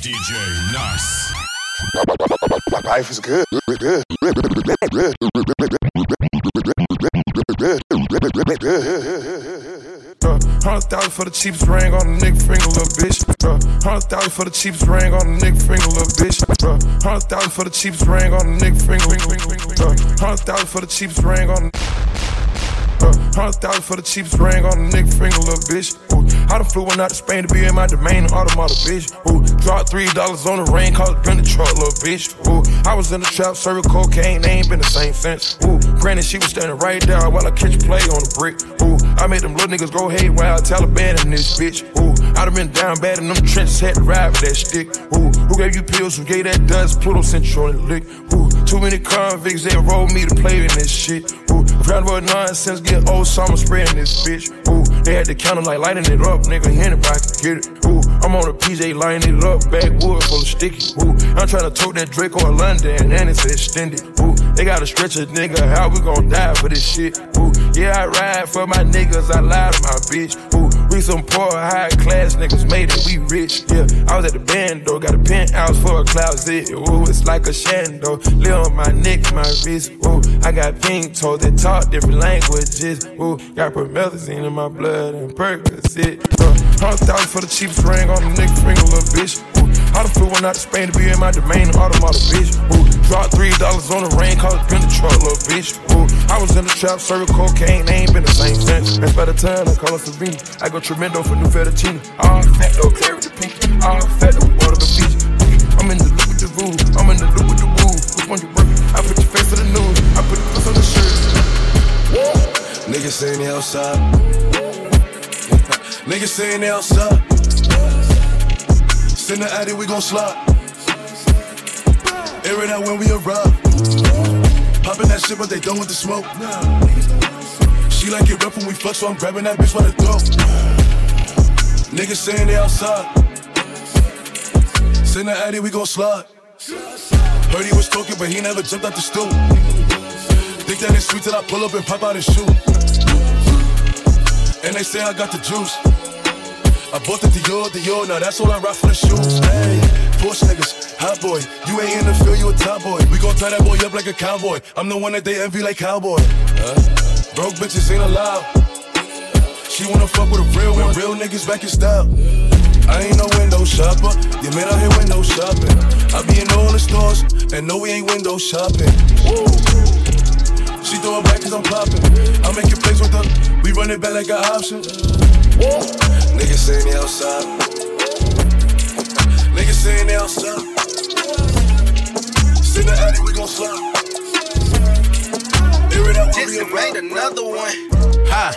DJ Nice. Life is good. Good. Good. Good. Hundred thousand for the cheapest ring on the nigga finger, little bitch. Hundred thousand for the cheapest ring on the nigga finger, little bitch. Hundred thousand for the cheapest ring on the nigga finger. Hundred thousand for the cheapest ring on. Uh, hundred thousand for the cheapest ring on the nigga finger, little bitch. Ooh, I done flew one out to Spain to be in my domain, automata, bitch. Ooh, dropped three dollars on the rain, called it been truck, little bitch. Ooh, I was in the trap, serving cocaine, they ain't been the same since. Ooh, granted, she was standing right there while I catch play on the brick. Ooh, I made them little niggas go hate while Taliban in this bitch. Ooh, I done been down bad in them trenches, had to ride with that stick. Ooh, who gave you pills? Who gave that dust? Pluto the lick. Ooh, too many convicts, they rolled me to play in this shit. Ooh, round about nonsense, get old summer spraying this bitch. Ooh, they had the counter like lighting it up, nigga. Anybody can get it. Ooh, I'm on a PJ lining it up, backwood full of sticky. Ooh, I'm trying to tote that Draco or London, and it's extended. Ooh, they gotta stretch a nigga, how we gon' die for this shit? Ooh, yeah, I ride for my niggas, I lie to my bitch. Ooh, we some poor, high class niggas made it, we rich. Yeah, I was at the band though, got a penthouse for a closet. Ooh, it's like a shando, live on my neck, my wrist. Ooh, I got pink toes that talk different languages. Ooh, got promethazine in my blood and Percocet. Uh, Hundred thousand for the cheapest ring on the nigga finger, little bitch. I done flew one out to Spain to be in my domain, automata, bitch. Ooh, dropped three dollars on the rain, called it been the truck, little bitch. Ooh, I was in the trap, serving cocaine, they ain't been the same since. And by the time I call it Savini, I go tremendo for new fettuccine. All fat though, clear with the pink. All fat though, water the beach. I'm in the loop with the voo, I'm in the loop with the woo. Which one you work? I put your face on the news, I put the puss on the shirt. Niggas saying they outside. Niggas saying they outside. Send the addy, we gon' slide. Air it out when we arrive. Poppin' that shit, but they done with the smoke. She like it rough when we fuck, so I'm grabbing that bitch by the throat. Niggas saying they outside. Send the addy, we gon' slide. Heard he was talking, but he never jumped out the stool. Think that it's sweet till I pull up and pop out his shoe. And they say I got the juice. I bought the Dior, Dior, now that's all I rock for the shoes. Hey, Porsche niggas, hot boy. You ain't in the field, you a top boy. We gon' tie that boy up like a cowboy. I'm the one that they envy like cowboy. Huh? Broke bitches ain't allowed. She wanna fuck with a real one. Real niggas back in style. I ain't no window shopper. Your man out here window shopping. I be in all the stores, and no, we ain't window shopping. She throw it back cause I'm popping. I make it plays with her. We run it back like an option. Niggas saying they outside. Niggas saying they outside. Send the addy, we gon' slide. Air it out when we Just made another one. Ha,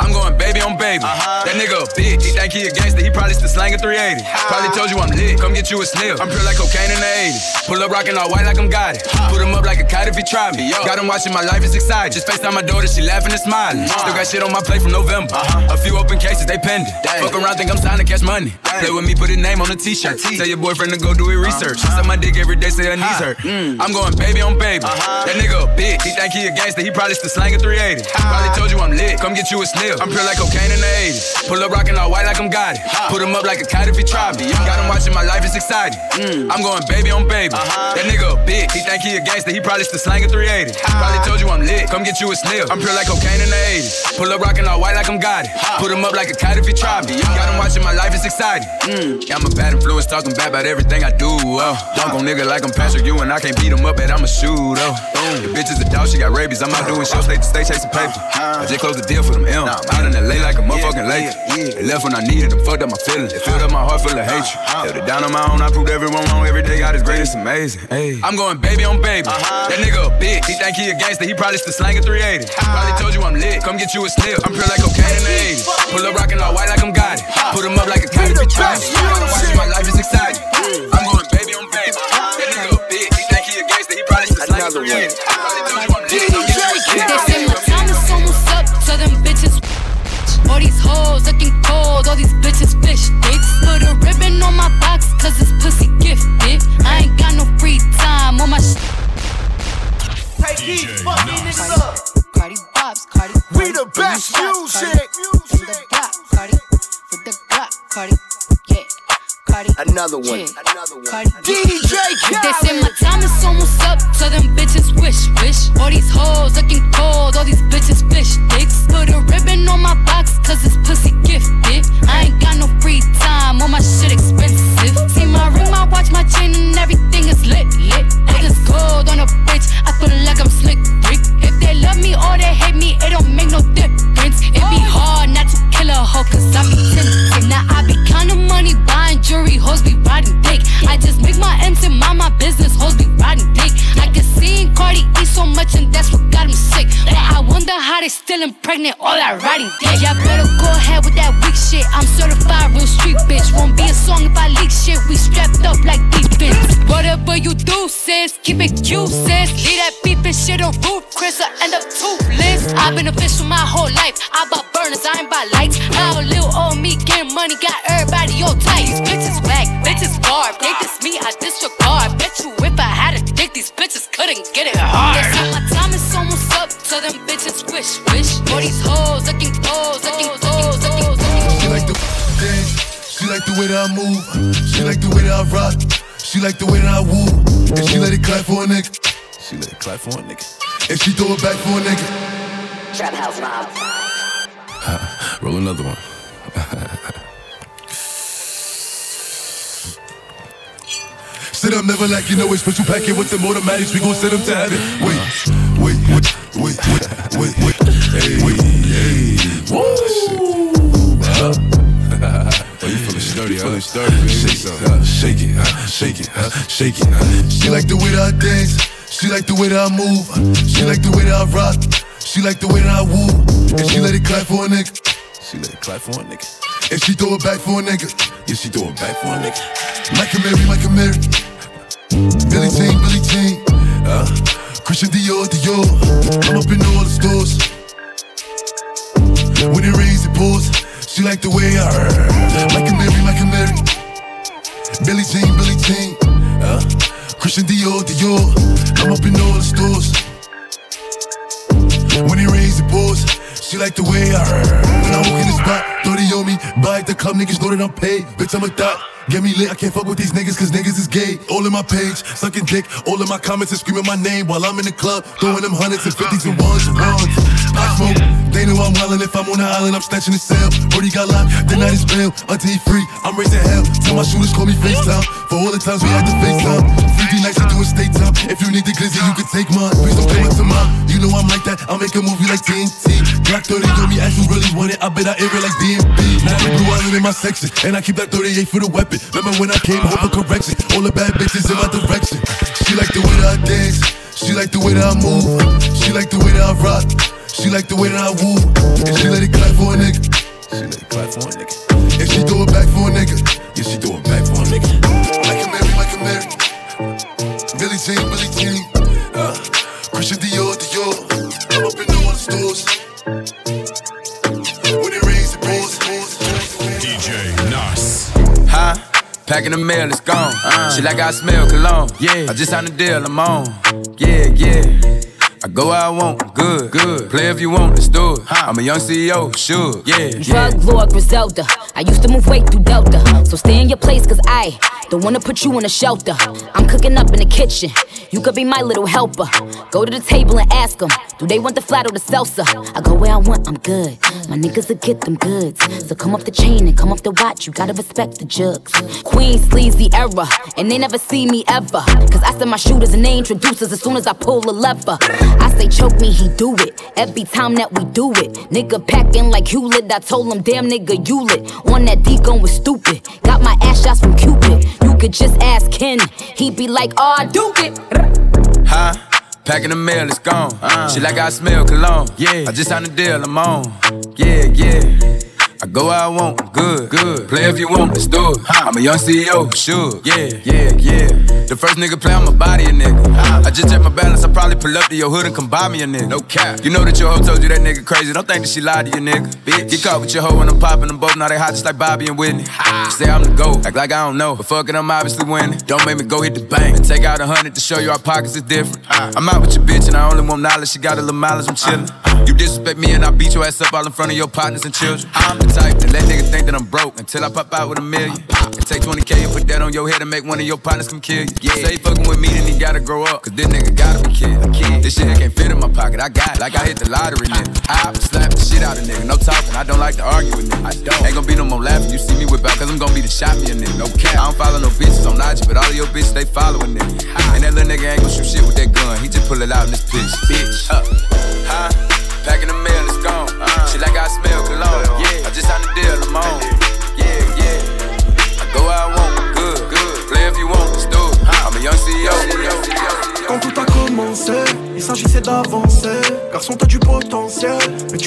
I'm going baby on baby. Uh-huh. That nigga a bitch. He think he a gangster. He probably still slanging 380. Probably told you I'm lit. Come get you a sniff. I'm pure like cocaine in the 80s. Pull up rockin' all white like I'm got it. Put him up like a kite if he try me. Got him watching my life is exciting. Just FaceTime my daughter, she laughing and smiling. Still got shit on my plate from November. A few open cases, they pending. Fuck around, think I'm signed to catch money. Play with me, put his name on a t-shirt. Tell your boyfriend to go do his research. Suck my dick every day, say her knees hurt. I'm going baby on baby. That nigga a bitch. He think he a gangster. He probably still slanging 380. Probably told you I'm lit. Come get you a sniff. I'm pure like cocaine in the 80s. Pull up rockin' all white like I'm got it. Put him up like a kite if he try me. Got him watching my life is exciting. Mm. I'm going baby on baby. Uh-huh. That nigga a bitch. He think he a gangster. He probably still slanging 380. Probably told you I'm lit. Come get you a sniff. I'm pure like cocaine in the 80s. Pull up rockin' all white like I'm got it. Put him up like a kite if he try me. Got him watching my life is exciting. Mm. Yeah, I'm a bad influence talking bad about everything I do. Oh. Dunk on nigga like I'm Patrick Ewing. I can't beat him up, but I'm a shooter. Oh. Your bitch is a dog, she got rabies. I'm out doing shows, state to state, chasing paper. I just closed the deal for them M. Out in LA like a motherfucking lake. They left when I needed them, fucked up my feelings. It filled up my heart full of hatred. Held it down on my own, I proved everyone wrong. Every day God is great, it's amazing. Hey. I'm going baby on baby. That nigga a bitch. He think he a gangster, he probably still slanging 380. Probably told you I'm lit. Come get you a sniff. I'm pure like cocaine in the 80s. Pull up rockin' all white like I'm got it. Put him up like a he try me. Watching my life is exciting. I'm going baby on baby. That nigga a bitch. He think he a gangster, he probably still slanging 380. All these hoes looking cold, all these bitches fish sticks. Put a ribbon on my box, cause it's pussy gifted. I ain't got no free time on my sh- DJ Nice. Cardi Bobs, Cardi. We the best music. From the block, Cardi. With the Glock, Cardi. Yeah. Another one. DJ They say my time is almost up, so them bitches wish, wish. All these hoes looking cold, all these bitches fish dicks. Put a ribbon on my box, cause it's pussy gifted. I ain't got no free time, all my shit expensive. See my ring, my watch, my chain, and everything is lit, lit. All this gold on a bitch, I feel like I'm slick, Rick. If they love me or they hate me, it don't make no difference. It be oh. hard not to kill a hoe, cause I be tempted. Now I be jewelry, hoes be riding dick. I just make my M's and mind my business, hoes be riding dick. I can see Cardi eat so much, and that's what got him sick. But I wonder how they still impregnate all that riding dick. Y'all better go ahead with that weak shit. I'm certified real street bitch. Won't be a song if I leak shit. We strapped up like defense. Whatever you do, sis, keep it cute, sis. Leave that beef and shit on roof, Chris, I end up toothless. I've been a bitch for my whole life. I bought burners, I ain't buy lights. Now little old me getting money, got everybody all tight. These bitches whack, bitches garb. They diss me, I disregard. Bet you if I had a dick, these bitches couldn't get it hard. They say my time is almost up, so them bitches wish, wish. All these hoes looking hoes, looking hoes, looking hoes. She like the dance. She like the way that I move. She like the way that I rock. She like the way that I woo. And she let it clap for a nigga. She let it clap for a nigga. And she throw it back for a nigga. Trap House Mob. Roll another one. Sit up, never like you know it's special packet with them automatics. We gon' send them to heaven. Wait, wait, wait, wait, wait, wait, wait. Hey, wait, hey. Woo! Huh? Oh, you feeling sturdy, you feeling sturdy, baby. Shake it, uh, shake it, uh, shake it, uh, shake it. Uh. She like the way that I dance. She like the way that I move. She like the way that I rock. She like the way that I woo. And she let it clap for a nigga. She let it clap for a nigga. And she throw it back for a nigga. Yeah, she throw it back for a nigga. Michael Mary, Michael Mary. Billie Jean, Billie Jean. Uh, Christian Dior, Dior. I'm up in all the stores. When it rains, it pours. She like the way I heard. a Mary, like a Mary. Billie Jean, Billie Jean. Uh, Christian Dior, Dior. I'm up in all the stores. When it rains, it pours. She like the way I heard. When I walk in the spot, 30 on me. Buy at the club, niggas know that I'm paid. Bitch, I'm a thot. Get me lit, I can't fuck with these niggas cause niggas is gay. All in my page, sucking dick. All in my comments and screaming my name while I'm in the club. Throwing them hundreds and fifties and ones and ones. They know I'm wildin'. If I'm on the island, I'm snatching the cell. Brody got locked, the night is bail. Until he free, I'm raising hell. Tell my shooters call me FaceTime. For all the times we had to FaceTime. 3D nights, I doing state time. If you need the glizzy, you can take mine. Please don't to mine. You know I'm like that, I'll make a movie like TNT. Black 30 on me, as you really want it. I bet I air it like DMB. Now the blue island in my section, and I keep that 38 for the weapon. Remember when I came home correction? All the bad bitches in my direction. She like the way that I dance. She like the way that I move. She like the way that I rock. She like the way that I woo. And she let it clap for a nigga. She let it clap for a nigga. And she throw it back for a nigga. Yeah, she throw it back for a nigga. Michael Mary, Michael Mary. Billie Jean, Billie Jean. Uh, Christian Dior, Dior. I'm up in all the stores. When it rains, it pours, it pours, it pours. DJ Nas. Huh? Packing the mail, it's gone. She like I smell cologne. Yeah. I just signed a deal, I'm on. Yeah, yeah. I go where I want, good, good. Play if you want, let's do it. I'm a young CEO, sure, yeah, yeah. Drug lord Griselda. I used to move weight through Delta. So stay in your place, cause I don't wanna put you in a shelter. I'm cooking up in the kitchen. You could be my little helper. Go to the table and ask them, do they want the flat or the salsa? I go where I want, I'm good. My niggas will get them goods. So come off the chain and come off the watch. You gotta respect the jugs. Queen sleazy era, and they never see me ever. Cause I send my shooters and they introducers as soon as I pull a lever. I say choke me, he do it. Every time that we do it. Nigga packing like Hewlett. I told him, damn nigga, you lit. On that D gun was stupid. Got my ass shots from Cupid. You could just ask Ken. he'd be like, oh, I do it. Huh? Packing the mail, it's gone. Uh. She like I smell cologne. Yeah. I just signed a deal, I'm on. Yeah, yeah. I go where I want, good, good. Play if you want, let's do it. I'm a young CEO, sure. Yeah, yeah, yeah. The first nigga play on my body, a nigga. I just check my balance, I probably pull up to your hood and come buy me a nigga. No cap. You know that your hoe told you that nigga crazy. Don't think that she lied to you, nigga. Bitch. Get caught with your hoe when I'm popping them both. Now they hot just like Bobby and Whitney. You say I'm the GOAT, act like I don't know. But fuck it, I'm obviously winning. Don't make me go hit the bank and take out a hundred to show you our pockets is different. I'm out with your bitch and I only want knowledge. She got a little mileage, I'm chillin'. You disrespect me and I beat your ass up all in front of your partners and children. I'm the type to let niggas think that I'm broke until I pop out with a million. And take 20k and put that on your head and make one of your partners come kill you. Yeah. Say fucking with me, then he gotta grow up, cause this nigga gotta be killed. This shit can't fit in my pocket, I got it, like I hit the lottery, nigga. I slap the shit out of nigga, no talking, I don't like to argue with niggas. I don't. Ain't gonna be no more laughing, you see me whip out, cause I'm gonna be the shot me nigga, no cap. I don't follow no bitches on IG, but all of your bitches, they following nigga. And that little nigga ain't gonna shoot shit with that gun, he just pull it out in this bitch. Bitch,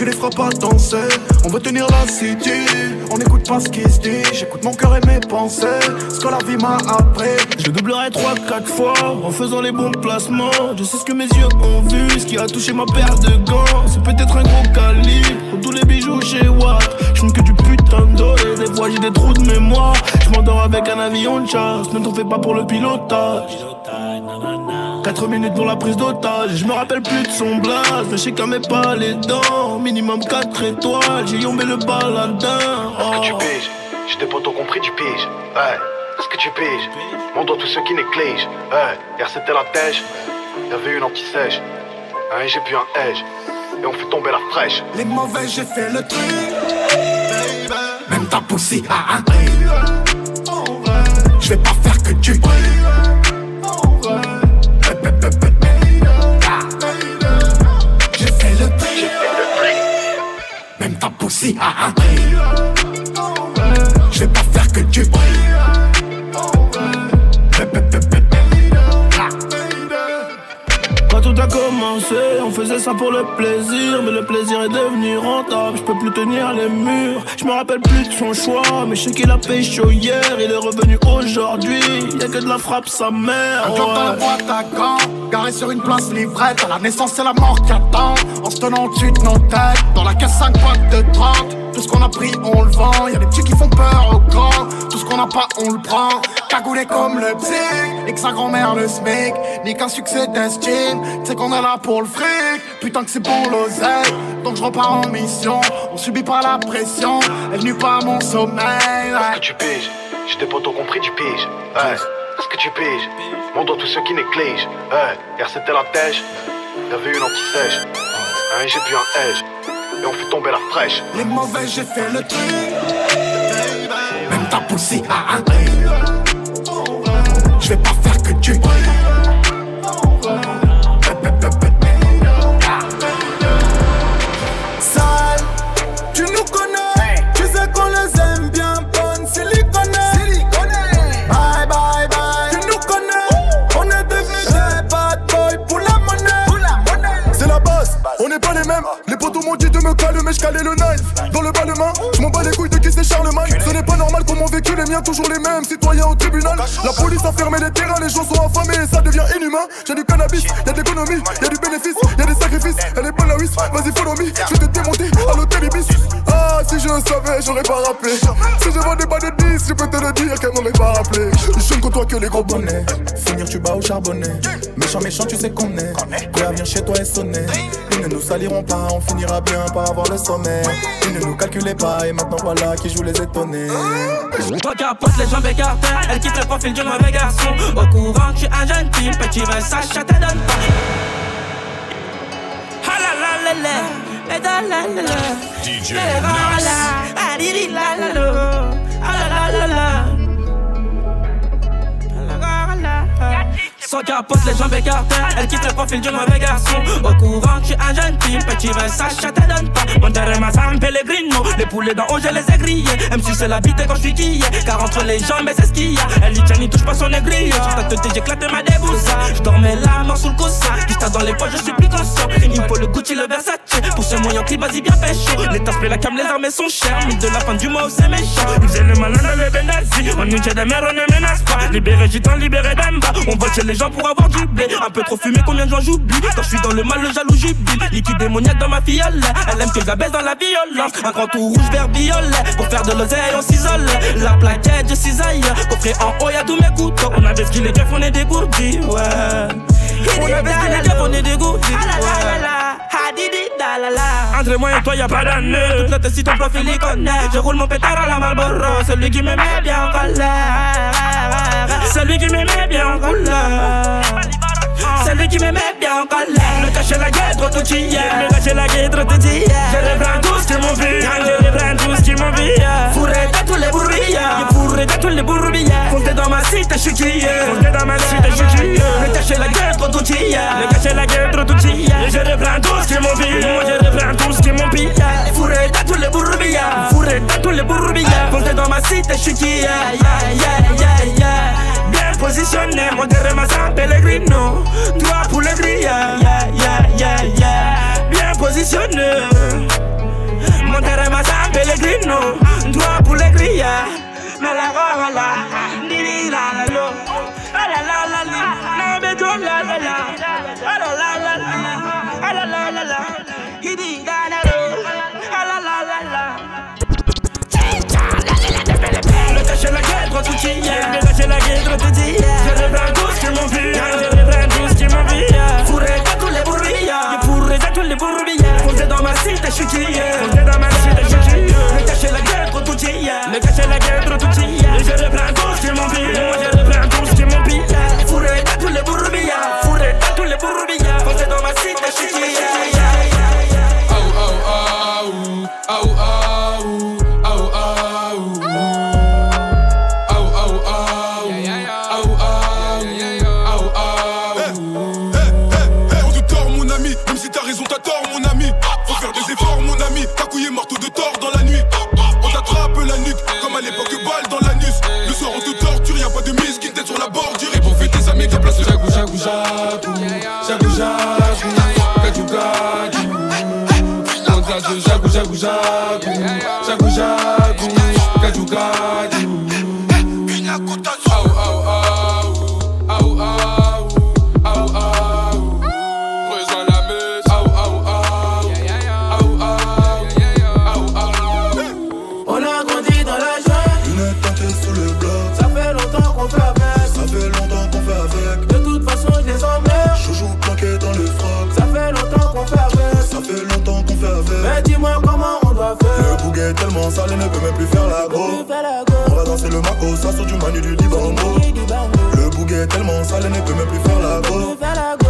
tu les feras pas danser. On veut tenir la city, on n'écoute pas ce qui se dit. J'écoute mon cœur et mes pensées, ce que la vie m'a appris. Je doublerai 3-4 fois en faisant les bons placements. Je sais ce que mes yeux ont vu, ce qui a touché ma paire de gants. C'est peut-être un gros calibre, tous les bijoux chez Watt. Je que du putain d'eau et des fois j'ai des trous de mémoire. Je m'endors avec un avion de chasse, ne t'en fais pas pour le pilotage. 4 minutes pour la prise d'otage, je me rappelle plus de son blaze, mais je sais qu'elle met pas les dents. Minimum 4 étoiles, j'ai yombé le baladin. Est-ce que tu Oh. piges? J'ai des potos compris du pige. Ouais. Est-ce que tu piges? Mon doigt tous ceux qui négligent. Ouais. Hier c'était la tèche. Y'avait une anti-sèche. Hein, j'ai bu un edge. Et on fait tomber la fraîche. Les mauvais, j'ai fait le truc. Même ta poussée a un prix. Je vais pas faire que tu J'ai ta poussée a un prix. Je vais pas faire que tu Quand tout a commencé, on faisait ça pour le plaisir, mais le plaisir est devenu rentable. Je peux plus tenir les murs. Je me rappelle plus de son choix, mais je sais qu'il a chaud hier. Il est revenu aujourd'hui. Y'a que de la frappe sa mère. Un job dans la ouais. boîte à gants, garé sur une place livrette. À la naissance, c'est la mort qui attend. En se tenant au-dessus de nos têtes. Dans la caisse 5 boîtes de 30. Tout ce qu'on a pris, on le vend. Y'a des petits qui font peur aux grands. Tout ce qu'on n'a pas, on le prend. Cagoulé comme le psy. Et que sa grand-mère le smic. Ni qu'un succès d'estime. C'est qu'on est là pour le fric. Putain que c'est pour l'oseille. Donc je repars en mission. On subit pas la pression. Elle venue pas à mon sommeil. Est-ce que tu piges J'ai des potos compris du pige. Ouais. Est-ce que tu piges Mon doigt tous ceux qui négligent. Ouais. Hier c'était la tèche. Y'avait une anti-sèche. Hein, j'ai bu un edge. Et on fait tomber la fraîche. Les mauvais, j'ai fait le truc. Même ta poussée a un. Je vais pas Méchant, méchant, tu sais qu'on est. Quoi vient chez toi et sonner. Ils ne nous saliront pas, on finira bien par avoir le sommet. Ils ne nous calculaient pas et maintenant voilà qui joue les étonnés. Toi capote les jambes écartées, elle quitte le profil du mauvais garçon. Au courant, tu es un jeune type, petit Versace, ça te donne pas. Ah la la la la, et la la la. DJ Sans capote, les jambes écartées, elle quitte le profil du mauvais garçon. Au courant, tu es un jeune type, petit Versace, ça te donne pas. Mon terrain, ma San Pellegrino, les poulets d'en haut, je les ai grillés. Même si c'est la vie, quand je suis quillé. Car entre les jambes, c'est ce qu'il y a. Elle dit, n'y touche pas son aiguille. Sur ta tête, j'éclate ma débousse. Je dormais là, mort sous le coussin. Juste dans les poches, je suis plus conscient. Le Gucci, le Versace. Pour ce moyen clip, vas-y, bien pécho. Les tasses, la cam, les armes sont chères. Mille de la fin du mois, c'est méchant. Ils faisaient le malin le Benazzi. On nous des mères, on ne menace pas. Libéré gitan, libéré d'Amba. On vole chez les gens pour avoir du blé. Un peu trop fumé, combien de gens j'oublie? Quand je suis dans le mal, le jaloux jubile. Liquide démoniaque dans ma fiole. Elle aime que je la baisse dans la violence. Un grand tout rouge, vert, violet. Pour faire de l'oseille, on s'isole. La plaquette, je cisaille. Coffret en haut, y'a tous mes couteaux. On avait ce les keufs, on est dégourdis, ouais. On avait ce les keufs, on est dégourdis. Ah la la la la, la la. Entre moi et toi, y'a pas d'année. Toute notre si ton profil y connaît. Je roule mon pétard à la Marlboro. Celui qui me met bien en colère. Celui qui me met bien en colère. Celui qui me met bien en colère. Le cacher la trop tout. Le cacher la trop tout hier. Je reprends tout suite, je suis tué. Dans ma suite, je suis. Me cacher la gueule, trop Me cacher la gueule, trop Et je reprends tout ce qui m'ont pillé. Moi, je reprends tout ce qui m'ont pillé. Dans tous les dans tous les dans ma suite, je suis. Bien positionné, mon terrain, ma santé, les grino. Pour les grillades. Bien positionné. Mon terrain, ma santé, les grino. Pour les grillades. Malala, malala. La la, la la la la la la, na be do la la la. La la la la, ah la la la la. Hidi la la la la la la. Le cacher la gueule, trop tout hier. Le cacher la gueule, trop tout hier. Je gato, jagu, jagu, gato, gato. Vontade, jagu, jagu, jagu, jagu, jago. Ça du manu du. Le bouguet est tellement sale, il ne peut même plus faire la go.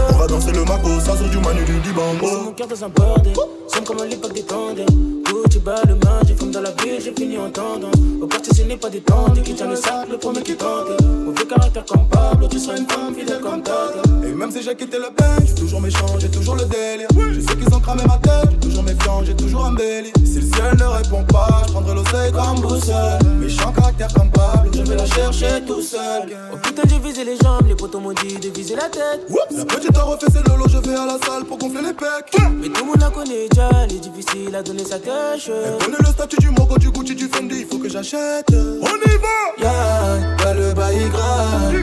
On va danser le Mako, ça sort du manu du Libango. Dans un bordel, sommes comme à l'époque des tendres. Gucci bas le main, j'ai fumé dans la ville, j'ai fini en tendance. Au quartier, ce n'est pas des tentes, qui tient le sac, le premier qui tente. Mauvais caractère comme Pablo, tu seras une femme fidèle comme Tante. Et même si j'ai quitté le je suis toujours méchant, j'ai toujours le délire. Je sais qu'ils ont cramé ma tête, j'ai toujours méfiant, j'ai toujours un belly. Si le ciel ne répond pas, je prendrai l'oseille comme boussole. Méchant caractère comme Pablo, je vais la chercher tout seul. Oh putain, j'ai visé les jambes, les potos m'ont dit de viser la tête. La petite a refait ses lolos, je vais à la salle pour gonfler les pecs. Mais tout le monde la connaît déjà, elle est difficile à donner sa tâche. Elle connaît le statut du Mogo, du Gucci, du Fendi, il faut que j'achète. On y va! Ouais, le bail grave.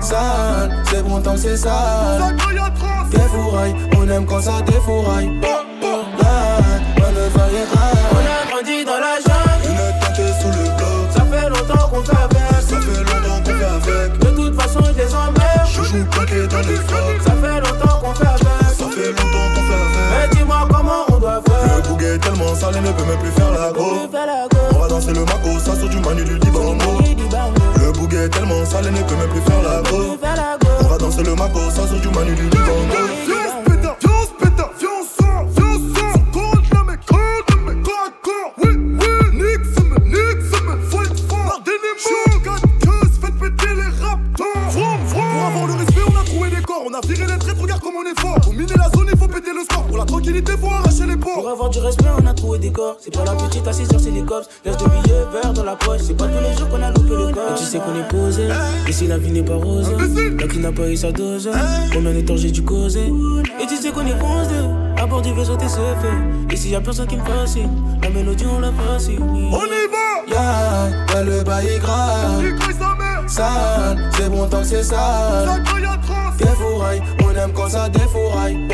Sale, c'est bon tant que c'est sale. Défouraille, on aime quand ça défouraille. Ouais, ne peut même plus faire la go. On va danser le Mako, ça sort du manu du Libango. Le bouguet est tellement sale, ne peut même plus faire la go. On va danser le Mako, ça sort du manu du Libango. On a trouvé des corps. C'est pas la petite assise sur cops. Laisse de billets verts dans la poche. C'est pas tous les jours qu'on a loupé le corps. Et tu sais qu'on est posé. Et si la vie n'est pas rose, la qui n'a pas eu sa dose. Combien de temps j'ai dû causer? Et tu sais qu'on est foncé. À bord du vaisseau, t'es fait. Et s'il y a personne qui me fascine, la mélodie, on la fascine. On y va! Yeah, ouais, le bail grave. Sale, c'est bon tant que c'est sale. Défouraille, on aime quand ça défouraille.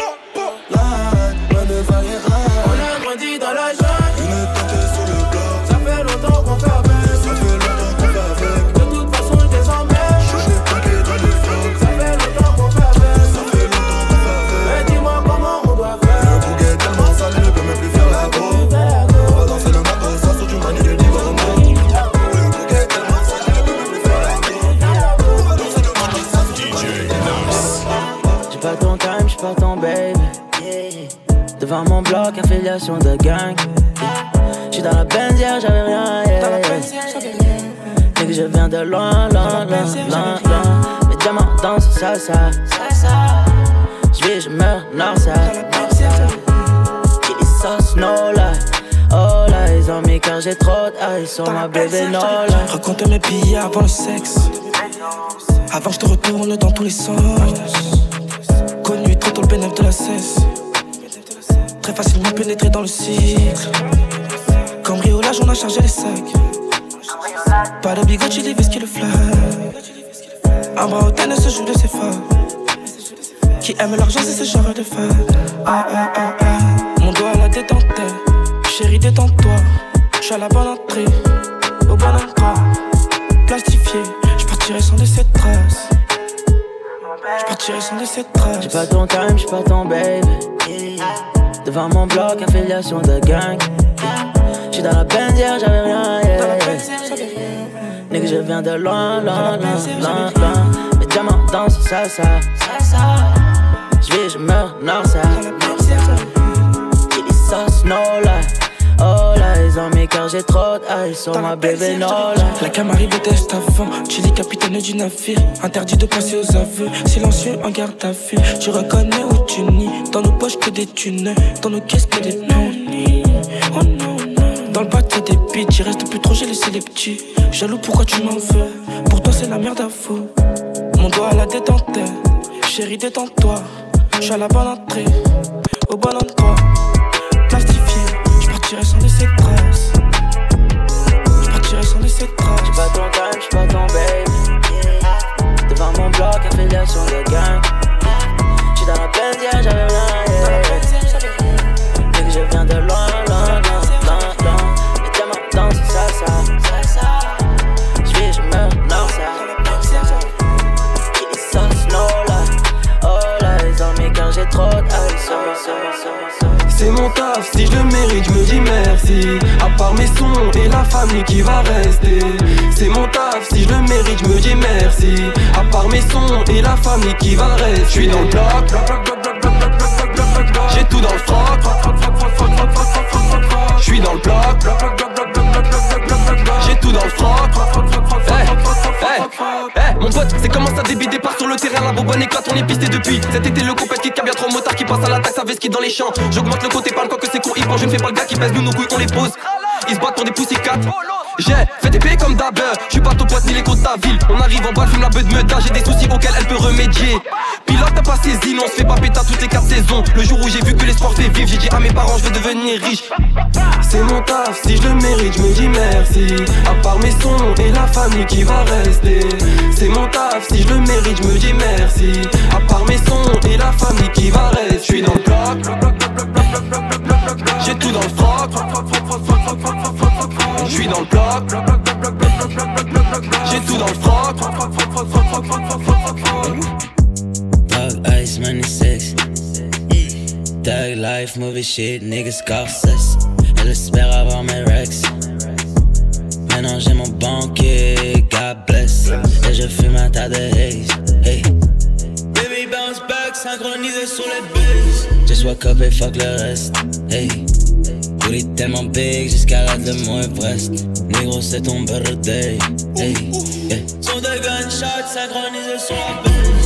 Devant mon bloc, affiliation de gang. J'suis dans la benzière, j'avais rien. Yeah. Et que je viens de loin, loin, loin, loin, loin. Mes diamants dansent salsa. J'vis, je meurs, ça. Qui sauce, no. Oh là, ils ont mis car j'ai trop d'eyes sur ma bébé, no lie. Raconte mes billets avant le sexe. Avant, je te retourne dans tous les sens. Connu trop tôt le bénéfice de la cesse. Très facilement pénétrer dans le cycle. Cambriolage, on a chargé les sacs. Pas de bigot, vis qui le flag. Un bras au se joue de ses femmes. Qui aime l'argent, c'est ce genre de femme. Ah, ah, ah, ah. Mon doigt à la détente. Chérie, détends-toi. J'suis à la bonne entrée. Au bon endroit. Plastifié. J'partirai sans laisser de traces. J'partirai sans laisser de traces. J'ai pas ton time, j'suis pas ton baby. Devant mon bloc, affiliation de gang. J'suis dans la benzière, j'avais rien. Yeah. Nigga, je viens de loin, loin, loin, loin, loin. Mes diamants dansent salsa. J'vis, je meurs, non, ça. Qui sauce, no lie. Oh là, ils ont mis car j'ai trop d'eyes sur ma bébé, no lie. La cam arrive test avant. Chili, capitaine du navire. Interdit de passer aux aveux. Silencieux en garde à vue. Tu reconnais où tu nies. Dans nos poches que des thunes. Dans nos caisses que des. Oh non, non. Dans le bateau des beats, j'y reste plus trop, j'ai laissé les petits. Jaloux, pourquoi tu m'en veux? Pour toi, c'est la merde à fou. Mon doigt à la détente. Chérie, détends-toi. J'suis à la bonne entrée. Au bon endroit. J'partirai sans laisser de traces. Laisser de ton time, pas ton baby. Devant mon bloc, affiliation de gang. J'suis dans la C'est mon taf, si je le mérite, je me dis merci. À part mes sons et la famille qui va rester. C'est mon taf, si je le mérite, je me dis merci. À part mes sons et la famille qui va rester. Je suis dans le bloc, j'ai tout dans le froc. Je suis dans le bloc, j'ai tout dans le froc. Hey, mon pote, c'est comment ça débit départ sur le terrain, la bonbonne éclate, on est pisté depuis. Cet été, le compète qui bien trop motard qui passe à l'attaque, ça qui dans les champs. J'augmente le côté, parle quoi que c'est con, il je ne fais pas le gars qui pèse, nous nos couilles, on les pose. Ils se battent pour des poussicates. J'ai fait des pays comme d'hab, je suis pas ton pote ni les côtes de ta ville. On arrive en bas, fume la beuh de meute, j'ai des soucis auxquels elle peut remédier. Pilote t'as pas saisi, on se fait pas péter toutes les quatre saisons. Le jour où j'ai vu que l'espoir fait vivre, j'ai dit à mes parents, je veux devenir riche. C'est mon taf, si je le mérite, je me dis merci. À part mes sons et la famille qui va rester. C'est mon taf, si je le mérite, je me dis merci. À part mes sons et la famille qui va rester. Je suis dans le bloc, j'ai tout dans le froc. Je suis dans le bloc, j'ai tout dans le froc. Dog ice, money sex. Thug life, movie shit, niggas Scorsese. Elle espère avoir mes rex. Maintenant j'ai mon banquier, God bless. Et je fume un tas de haze. Hey. Baby bounce back, synchronisé sur les bases. Just wake up et fuck le reste. Hey. Booty tellement big jusqu'à la de mon Everest. Négro, c'est ton birthday. Son de gunshots synchronisé sur la.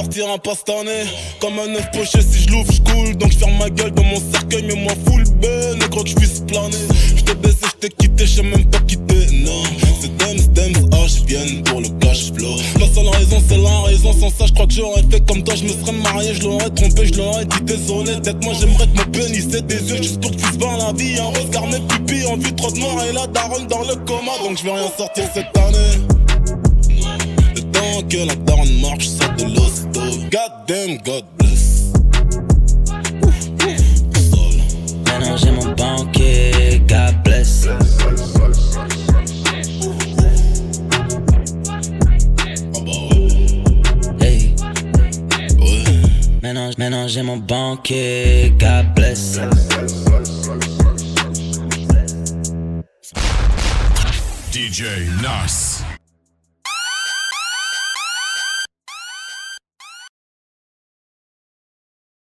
L'année sortira pas cette année. Comme un œuf poché, si je l'ouvre, je coule. Donc je ferme ma gueule dans mon cercueil, mais moi full ben. Et crois que je puisse planer. Je t'ai baissé, je t'ai quitté, je même pas quitter. Non, c'est Dems, Dems, H viennent pour le cash flow. La seule raison, c'est la raison. Sans ça, je crois que j'aurais fait comme toi. Je me serais marié, je l'aurais trompé, je l'aurais dit désolé. Peut-être moi, j'aimerais que mon pénis ait des yeux juste pour que tu voir la vie. Un regard, mes pupilles, en vue trop de noir et la daronne dans le coma. Donc je vais rien sortir cette année. Le temps que la daronne marche, ça de l'hosto. God damn, God bless. Mélanger mon banquier, God bless. Hey. Ouais. Mélange, mon banquier, God bless. DJ Nas.